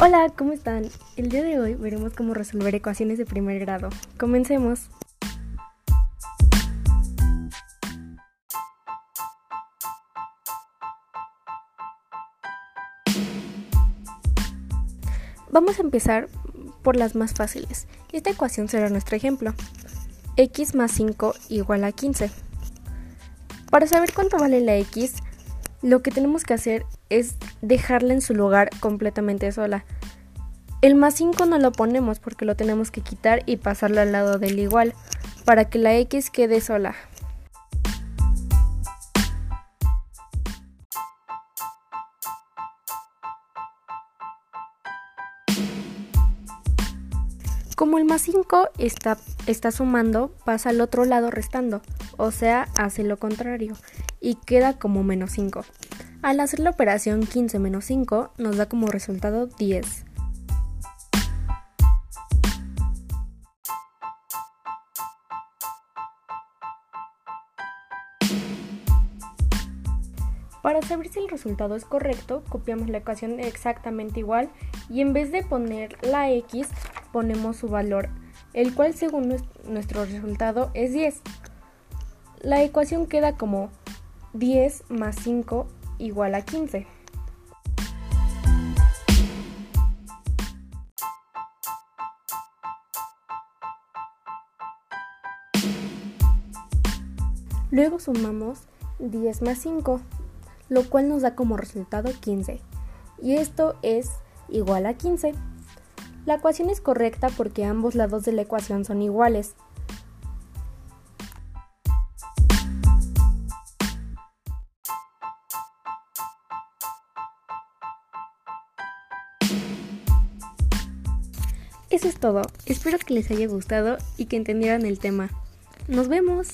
Hola, ¿cómo están? El día de hoy veremos cómo resolver ecuaciones de primer grado. Comencemos. Vamos a empezar por las más fáciles. Esta ecuación será nuestro ejemplo. x más 5 igual a 15. Para saber cuánto vale la x, lo que tenemos que hacer es dejarla en su lugar completamente sola. El más 5 no lo ponemos porque lo tenemos que quitar y pasarlo al lado del igual para que la x quede sola. Como el más 5 está, está sumando, pasa al otro lado restando, o sea, hace lo contrario, y queda como menos 5. Al hacer la operación 15 menos 5 nos da como resultado 10. Para saber si el resultado es correcto, copiamos la ecuación exactamente igual y en vez de poner la x, ponemos su valor, el cual según nuestro resultado es 10. La ecuación queda como 10 más 5 igual a 15. Luego sumamos 10 más 5, lo cual nos da como resultado 15. Y esto es igual a 15. La ecuación es correcta porque ambos lados de la ecuación son iguales, Eso es todo. Espero que les haya gustado y que entendieran el tema. Nos vemos.